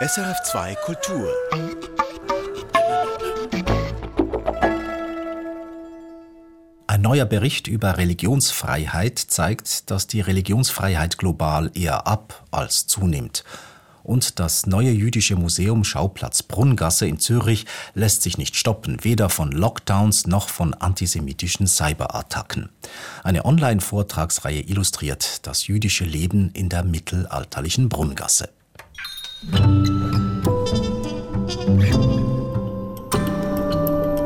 SRF2 Kultur. Ein neuer Bericht über Religionsfreiheit zeigt, dass die Religionsfreiheit global eher ab als zunimmt. Und das neue jüdische Museum Schauplatz Brunngasse in Zürich lässt sich nicht stoppen, weder von Lockdowns noch von antisemitischen Cyberattacken. Eine Online-Vortragsreihe illustriert das jüdische Leben in der mittelalterlichen Brunngasse.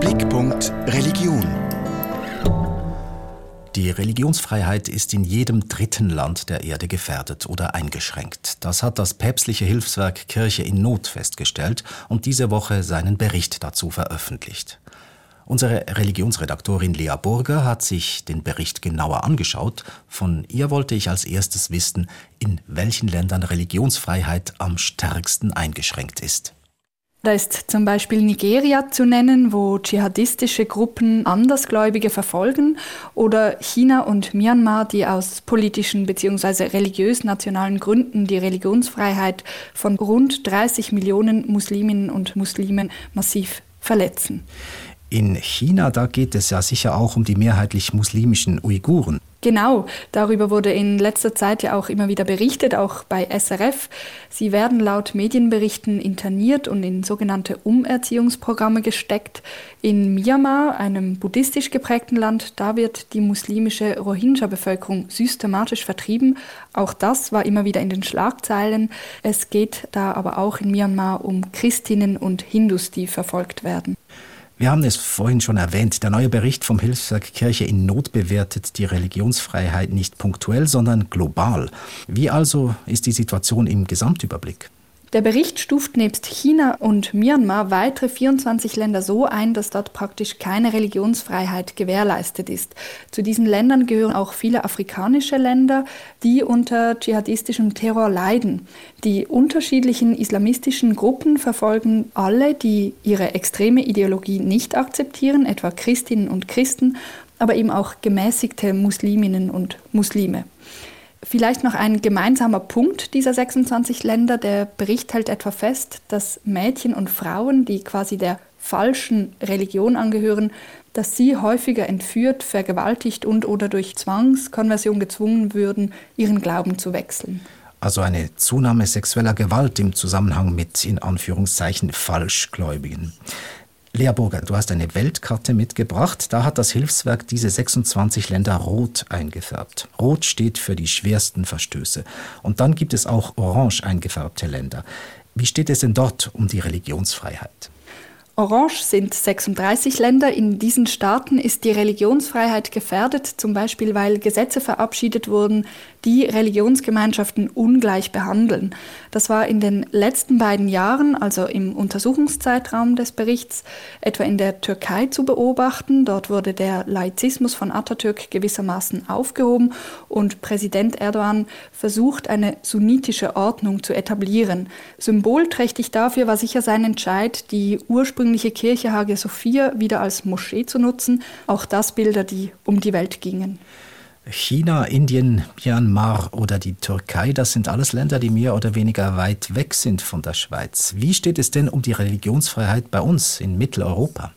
Blickpunkt Religion. Die Religionsfreiheit ist in jedem dritten Land der Erde gefährdet oder eingeschränkt. Das hat das päpstliche Hilfswerk Kirche in Not festgestellt und diese Woche seinen Bericht dazu veröffentlicht. Unsere Religionsredaktorin Lea Burger hat sich den Bericht genauer angeschaut. Von ihr wollte ich als erstes wissen, in welchen Ländern Religionsfreiheit am stärksten eingeschränkt ist. Da ist zum Beispiel Nigeria zu nennen, wo dschihadistische Gruppen Andersgläubige verfolgen, oder China und Myanmar, die aus politischen bzw. religiös-nationalen Gründen die Religionsfreiheit von rund 30 Millionen Musliminnen und Muslimen massiv verletzen. In China, da geht es ja sicher auch um die mehrheitlich muslimischen Uiguren. Genau, darüber wurde in letzter Zeit ja auch immer wieder berichtet, auch bei SRF. Sie werden laut Medienberichten interniert und in sogenannte Umerziehungsprogramme gesteckt. In Myanmar, einem buddhistisch geprägten Land, da wird die muslimische Rohingya-Bevölkerung systematisch vertrieben. Auch das war immer wieder in den Schlagzeilen. Es geht da aber auch in Myanmar um Christinnen und Hindus, die verfolgt werden. Wir haben es vorhin schon erwähnt, der neue Bericht vom Hilfswerk Kirche in Not bewertet die Religionsfreiheit nicht punktuell, sondern global. Wie also ist die Situation im Gesamtüberblick? Der Bericht stuft nebst China und Myanmar weitere 24 Länder so ein, dass dort praktisch keine Religionsfreiheit gewährleistet ist. Zu diesen Ländern gehören auch viele afrikanische Länder, die unter dschihadistischem Terror leiden. Die unterschiedlichen islamistischen Gruppen verfolgen alle, die ihre extreme Ideologie nicht akzeptieren, etwa Christinnen und Christen, aber eben auch gemäßigte Musliminnen und Muslime. Vielleicht noch ein gemeinsamer Punkt dieser 26 Länder. Der Bericht hält etwa fest, dass Mädchen und Frauen, die quasi der falschen Religion angehören, dass sie häufiger entführt, vergewaltigt und oder durch Zwangskonversion gezwungen würden, ihren Glauben zu wechseln. Also eine Zunahme sexueller Gewalt im Zusammenhang mit in Anführungszeichen Falschgläubigen. Lea Burger, du hast eine Weltkarte mitgebracht. Da hat das Hilfswerk diese 26 Länder rot eingefärbt. Rot steht für die schwersten Verstöße. Und dann gibt es auch orange eingefärbte Länder. Wie steht es denn dort um die Religionsfreiheit? Orange sind 36 Länder. In diesen Staaten ist die Religionsfreiheit gefährdet, zum Beispiel weil Gesetze verabschiedet wurden, die Religionsgemeinschaften ungleich behandeln. Das war in den letzten beiden Jahren, also im Untersuchungszeitraum des Berichts, etwa in der Türkei zu beobachten. Dort wurde der Laizismus von Atatürk gewissermaßen aufgehoben und Präsident Erdogan versucht, eine sunnitische Ordnung zu etablieren. Symbolträchtig dafür war sicher sein Entscheid, die ursprüngliche Kirche Hagia Sophia wieder als Moschee zu nutzen. Auch das Bilder, die um die Welt gingen. China, Indien, Myanmar oder die Türkei, das sind alles Länder, die mehr oder weniger weit weg sind von der Schweiz. Wie steht es denn um die Religionsfreiheit bei uns in Mitteleuropa?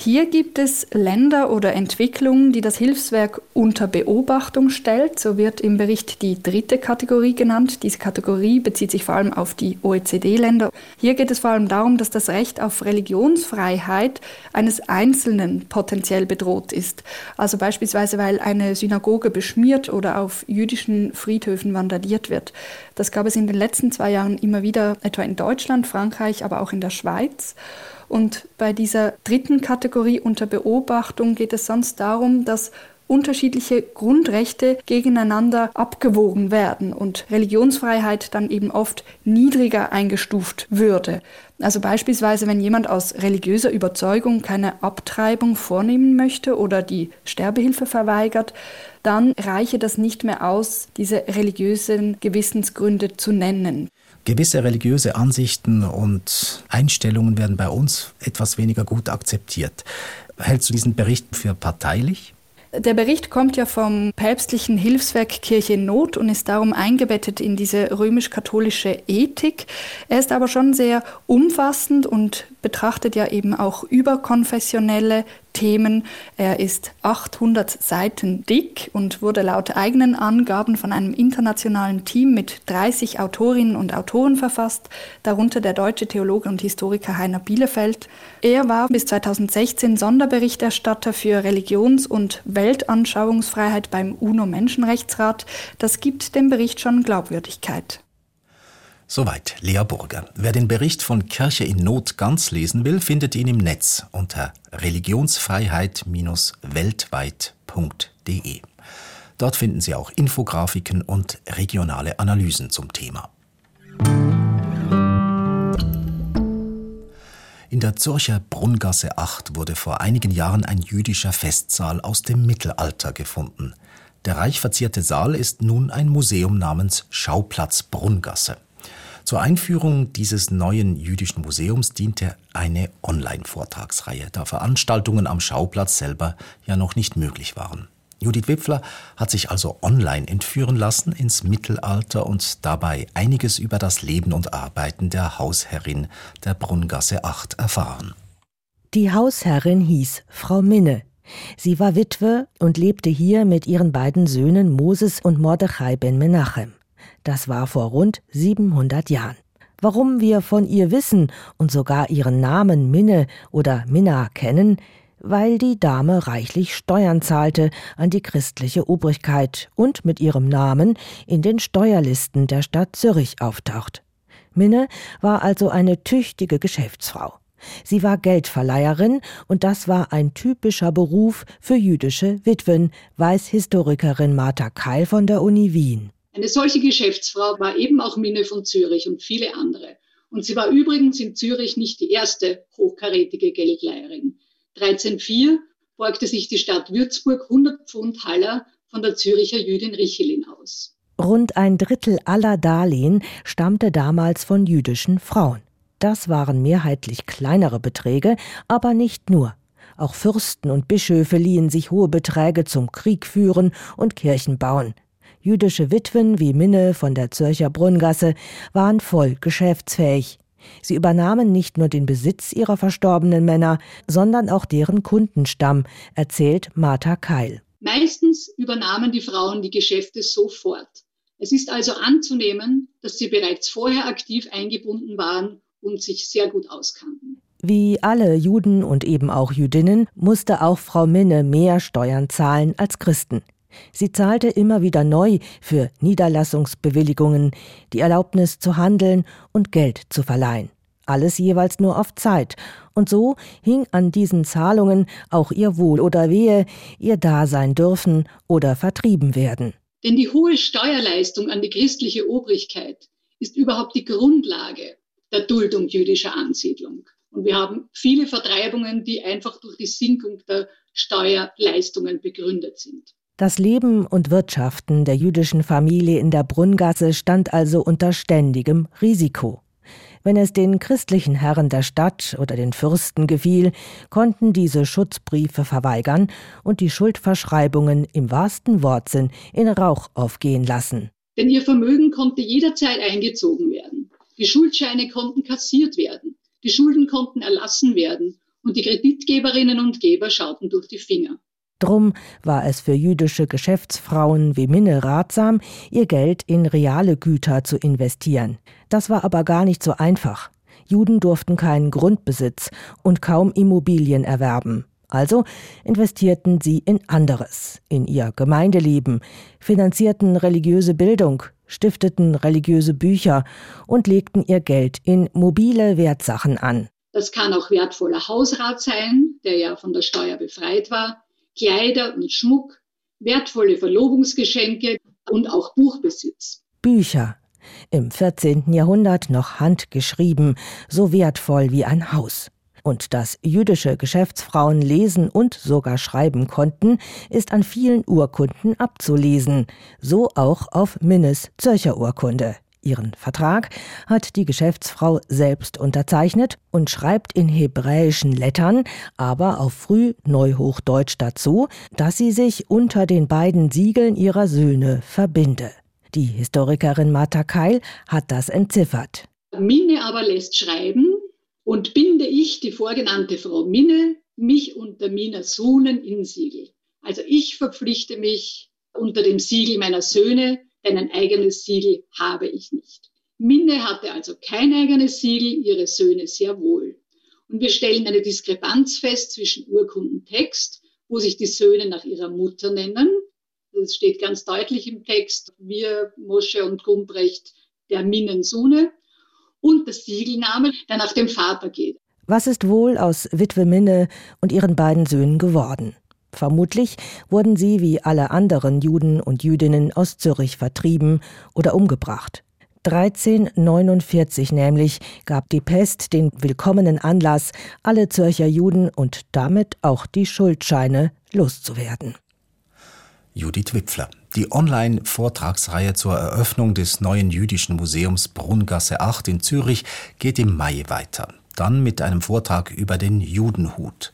Hier gibt es Länder oder Entwicklungen, die das Hilfswerk unter Beobachtung stellt. So wird im Bericht die dritte Kategorie genannt. Diese Kategorie bezieht sich vor allem auf die OECD-Länder. Hier geht es vor allem darum, dass das Recht auf Religionsfreiheit eines Einzelnen potenziell bedroht ist. Also beispielsweise, weil eine Synagoge beschmiert oder auf jüdischen Friedhöfen vandaliert wird. Das gab es in den letzten zwei Jahren immer wieder, etwa in Deutschland, Frankreich, aber auch in der Schweiz. Und bei dieser dritten Kategorie unter Beobachtung geht es sonst darum, dass unterschiedliche Grundrechte gegeneinander abgewogen werden und Religionsfreiheit dann eben oft niedriger eingestuft würde. Also beispielsweise, wenn jemand aus religiöser Überzeugung keine Abtreibung vornehmen möchte oder die Sterbehilfe verweigert, dann reiche das nicht mehr aus, diese religiösen Gewissensgründe zu nennen. Gewisse religiöse Ansichten und Einstellungen werden bei uns etwas weniger gut akzeptiert. Hältst du diesen Bericht für parteilich? Der Bericht kommt ja vom päpstlichen Hilfswerk Kirche in Not und ist darum eingebettet in diese römisch-katholische Ethik. Er ist aber schon sehr umfassend und betrachtet ja eben auch überkonfessionelle Themen. Er ist 800 Seiten dick und wurde laut eigenen Angaben von einem internationalen Team mit 30 Autorinnen und Autoren verfasst, darunter der deutsche Theologe und Historiker Heiner Bielefeld. Er war bis 2016 Sonderberichterstatter für Religions- und Weltanschauungsfreiheit beim UNO-Menschenrechtsrat. Das gibt dem Bericht schon Glaubwürdigkeit. Soweit Lea Burger. Wer den Bericht von Kirche in Not ganz lesen will, findet ihn im Netz unter religionsfreiheit-weltweit.de. Dort finden Sie auch Infografiken und regionale Analysen zum Thema. In der Zürcher Brunngasse 8 wurde vor einigen Jahren ein jüdischer Festsaal aus dem Mittelalter gefunden. Der reich verzierte Saal ist nun ein Museum namens Schauplatz Brunngasse. Zur Einführung dieses neuen jüdischen Museums diente eine Online-Vortragsreihe, da Veranstaltungen am Schauplatz selber ja noch nicht möglich waren. Judith Wipfler hat sich also online entführen lassen ins Mittelalter und dabei einiges über das Leben und Arbeiten der Hausherrin der Brunngasse 8 erfahren. Die Hausherrin hieß Frau Minne. Sie war Witwe und lebte hier mit ihren beiden Söhnen Moses und Mordechai ben Menachem. Das war vor rund 700 Jahren. Warum wir von ihr wissen und sogar ihren Namen Minne oder Minna kennen, weil die Dame reichlich Steuern zahlte an die christliche Obrigkeit und mit ihrem Namen in den Steuerlisten der Stadt Zürich auftaucht. Minne war also eine tüchtige Geschäftsfrau. Sie war Geldverleiherin und das war ein typischer Beruf für jüdische Witwen, weiß Historikerin Martha Keil von der Uni Wien. Eine solche Geschäftsfrau war eben auch Minne von Zürich und viele andere. Und sie war übrigens in Zürich nicht die erste hochkarätige Geldleiherin. 1304 borgte sich die Stadt Würzburg 100 Pfund Haller von der Züricher Jüdin Richelin aus. Rund ein Drittel aller Darlehen stammte damals von jüdischen Frauen. Das waren mehrheitlich kleinere Beträge, aber nicht nur. Auch Fürsten und Bischöfe liehen sich hohe Beträge zum Krieg führen und Kirchen bauen. Jüdische Witwen wie Minne von der Zürcher Brunngasse waren voll geschäftsfähig. Sie übernahmen nicht nur den Besitz ihrer verstorbenen Männer, sondern auch deren Kundenstamm, erzählt Martha Keil. Meistens übernahmen die Frauen die Geschäfte sofort. Es ist also anzunehmen, dass sie bereits vorher aktiv eingebunden waren und sich sehr gut auskannten. Wie alle Juden und eben auch Jüdinnen musste auch Frau Minne mehr Steuern zahlen als Christen. Sie zahlte immer wieder neu für Niederlassungsbewilligungen, die Erlaubnis zu handeln und Geld zu verleihen. Alles jeweils nur auf Zeit. Und so hing an diesen Zahlungen auch ihr Wohl oder Wehe, ihr Dasein dürfen oder vertrieben werden. Denn die hohe Steuerleistung an die christliche Obrigkeit ist überhaupt die Grundlage der Duldung jüdischer Ansiedlung. Und wir haben viele Vertreibungen, die einfach durch die Sinkung der Steuerleistungen begründet sind. Das Leben und Wirtschaften der jüdischen Familie in der Brunngasse stand also unter ständigem Risiko. Wenn es den christlichen Herren der Stadt oder den Fürsten gefiel, konnten diese Schutzbriefe verweigern und die Schuldverschreibungen im wahrsten Wortsinn in Rauch aufgehen lassen. Denn ihr Vermögen konnte jederzeit eingezogen werden. Die Schuldscheine konnten kassiert werden. Die Schulden konnten erlassen werden. Und die Kreditgeberinnen und Geber schauten durch die Finger. Drum war es für jüdische Geschäftsfrauen wie Minne ratsam, ihr Geld in reale Güter zu investieren. Das war aber gar nicht so einfach. Juden durften keinen Grundbesitz und kaum Immobilien erwerben. Also investierten sie in anderes, in ihr Gemeindeleben, finanzierten religiöse Bildung, stifteten religiöse Bücher und legten ihr Geld in mobile Wertsachen an. Das kann auch wertvoller Hausrat sein, der ja von der Steuer befreit war. Kleider und Schmuck, wertvolle Verlobungsgeschenke und auch Buchbesitz. Bücher. Im 14. Jahrhundert noch handgeschrieben, so wertvoll wie ein Haus. Und dass jüdische Geschäftsfrauen lesen und sogar schreiben konnten, ist an vielen Urkunden abzulesen, so auch auf Minnes Zürcher Urkunde. Ihren Vertrag hat die Geschäftsfrau selbst unterzeichnet und schreibt in hebräischen Lettern, aber auf früh Neuhochdeutsch dazu, dass sie sich unter den beiden Siegeln ihrer Söhne verbinde. Die Historikerin Martha Keil hat das entziffert. Minne aber lässt schreiben und binde ich, die vorgenannte Frau Minne, mich unter meiner Sohnen in Siegel. Also ich verpflichte mich unter dem Siegel meiner Söhne, denn ein eigenes Siegel habe ich nicht. Minne hatte also kein eigenes Siegel, ihre Söhne sehr wohl. Und wir stellen eine Diskrepanz fest zwischen Urkundentext, wo sich die Söhne nach ihrer Mutter nennen. Das steht ganz deutlich im Text. Wir, Mosche und Gumbrecht, der Minnensune und das Siegelname, der nach dem Vater geht. Was ist wohl aus Witwe Minne und ihren beiden Söhnen geworden? Vermutlich wurden sie wie alle anderen Juden und Jüdinnen aus Zürich vertrieben oder umgebracht. 1349 nämlich gab die Pest den willkommenen Anlass, alle Zürcher Juden und damit auch die Schuldscheine loszuwerden. Judith Wipfler. Die Online-Vortragsreihe zur Eröffnung des neuen jüdischen Museums Brunngasse 8 in Zürich geht im Mai weiter. Dann mit einem Vortrag über den Judenhut.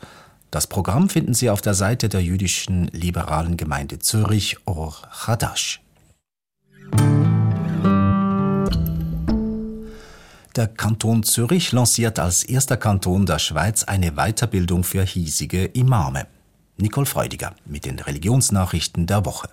Das Programm finden Sie auf der Seite der jüdischen liberalen Gemeinde Zürich Or Chadash. Der Kanton Zürich lanciert als erster Kanton der Schweiz eine Weiterbildung für hiesige Imame. Nicole Freudiger mit den Religionsnachrichten der Woche.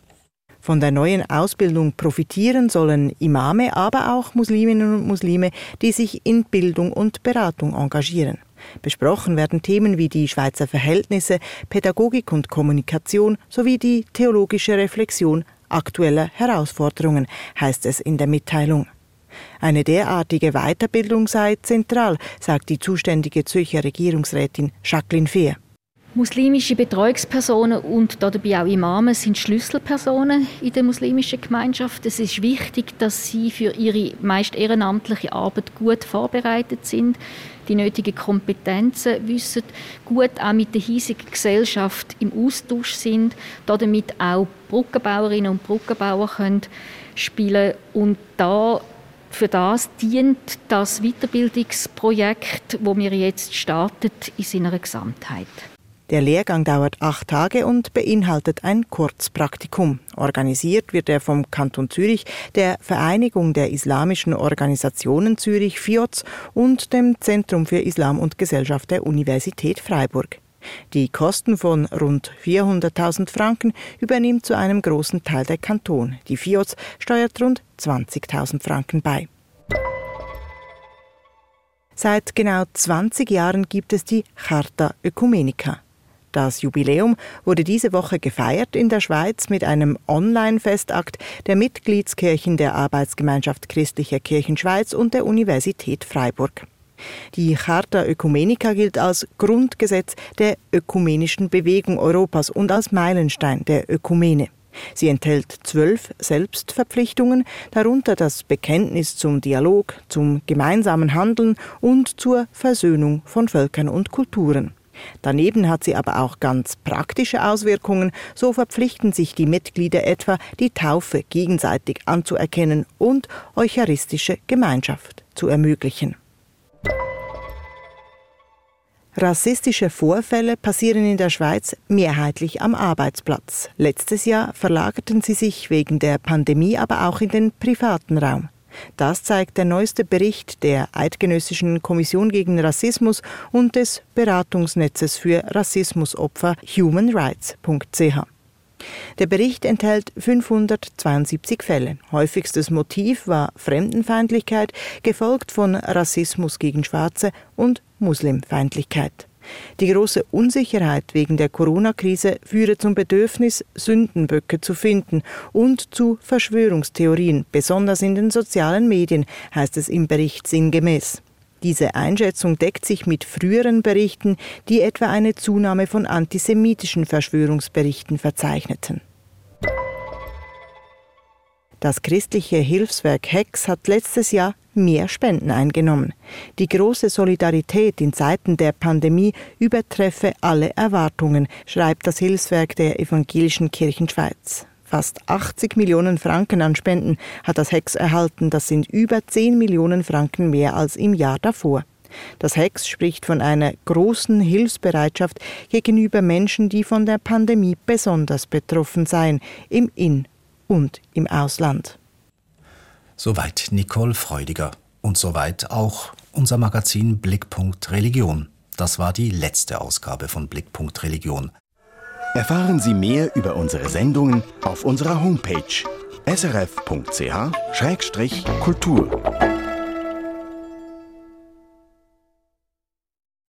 Von der neuen Ausbildung profitieren sollen Imame, aber auch Musliminnen und Muslime, die sich in Bildung und Beratung engagieren. Besprochen werden Themen wie die Schweizer Verhältnisse, Pädagogik und Kommunikation sowie die theologische Reflexion aktueller Herausforderungen, heißt es in der Mitteilung. Eine derartige Weiterbildung sei zentral, sagt die zuständige Zürcher Regierungsrätin Jacqueline Fehr. Muslimische Betreuungspersonen und dabei auch Imame sind Schlüsselpersonen in der muslimischen Gemeinschaft. Es ist wichtig, dass sie für ihre meist ehrenamtliche Arbeit gut vorbereitet sind, die nötigen Kompetenzen wissen, gut auch mit der hiesigen Gesellschaft im Austausch sind, damit auch Brückenbauerinnen und Brückenbauer können spielen und da für das dient das Weiterbildungsprojekt, wo wir jetzt startet, in seiner Gesamtheit. Der Lehrgang dauert acht Tage und beinhaltet ein Kurzpraktikum. Organisiert wird er vom Kanton Zürich, der Vereinigung der islamischen Organisationen Zürich FIOZ und dem Zentrum für Islam und Gesellschaft der Universität Freiburg. Die Kosten von rund 400.000 Franken übernimmt zu einem großen Teil der Kanton. Die FIOZ steuert rund 20.000 Franken bei. Seit genau 20 Jahren gibt es die Charta Ökumenica. Das Jubiläum wurde diese Woche gefeiert in der Schweiz mit einem Online-Festakt der Mitgliedskirchen der Arbeitsgemeinschaft Christlicher Kirchen Schweiz und der Universität Freiburg. Die Charta Ökumenica gilt als Grundgesetz der ökumenischen Bewegung Europas und als Meilenstein der Ökumene. Sie enthält zwölf Selbstverpflichtungen, darunter das Bekenntnis zum Dialog, zum gemeinsamen Handeln und zur Versöhnung von Völkern und Kulturen. Daneben hat sie aber auch ganz praktische Auswirkungen. So verpflichten sich die Mitglieder etwa, die Taufe gegenseitig anzuerkennen und eucharistische Gemeinschaft zu ermöglichen. Rassistische Vorfälle passieren in der Schweiz mehrheitlich am Arbeitsplatz. Letztes Jahr verlagerten sie sich wegen der Pandemie aber auch in den privaten Raum. Das zeigt der neueste Bericht der Eidgenössischen Kommission gegen Rassismus und des Beratungsnetzes für Rassismusopfer humanrights.ch. Der Bericht enthält 572 Fälle. Häufigstes Motiv war Fremdenfeindlichkeit, gefolgt von Rassismus gegen Schwarze und Muslimfeindlichkeit. Die große Unsicherheit wegen der Corona-Krise führe zum Bedürfnis, Sündenböcke zu finden und zu Verschwörungstheorien, besonders in den sozialen Medien, heißt es im Bericht sinngemäß. Diese Einschätzung deckt sich mit früheren Berichten, die etwa eine Zunahme von antisemitischen Verschwörungsberichten verzeichneten. Das christliche Hilfswerk Hex hat letztes Jahr mehr Spenden eingenommen. Die große Solidarität in Zeiten der Pandemie übertreffe alle Erwartungen, schreibt das Hilfswerk der Evangelischen Kirchen Schweiz. Fast 80 Millionen Franken an Spenden hat das Hex erhalten. Das sind über 10 Millionen Franken mehr als im Jahr davor. Das Hex spricht von einer großen Hilfsbereitschaft gegenüber Menschen, die von der Pandemie besonders betroffen seien, im In- und im Ausland. Soweit Nicole Freudiger und soweit auch unser Magazin Blickpunkt Religion. Das war die letzte Ausgabe von Blickpunkt Religion. Erfahren Sie mehr über unsere Sendungen auf unserer Homepage srf.ch-kultur.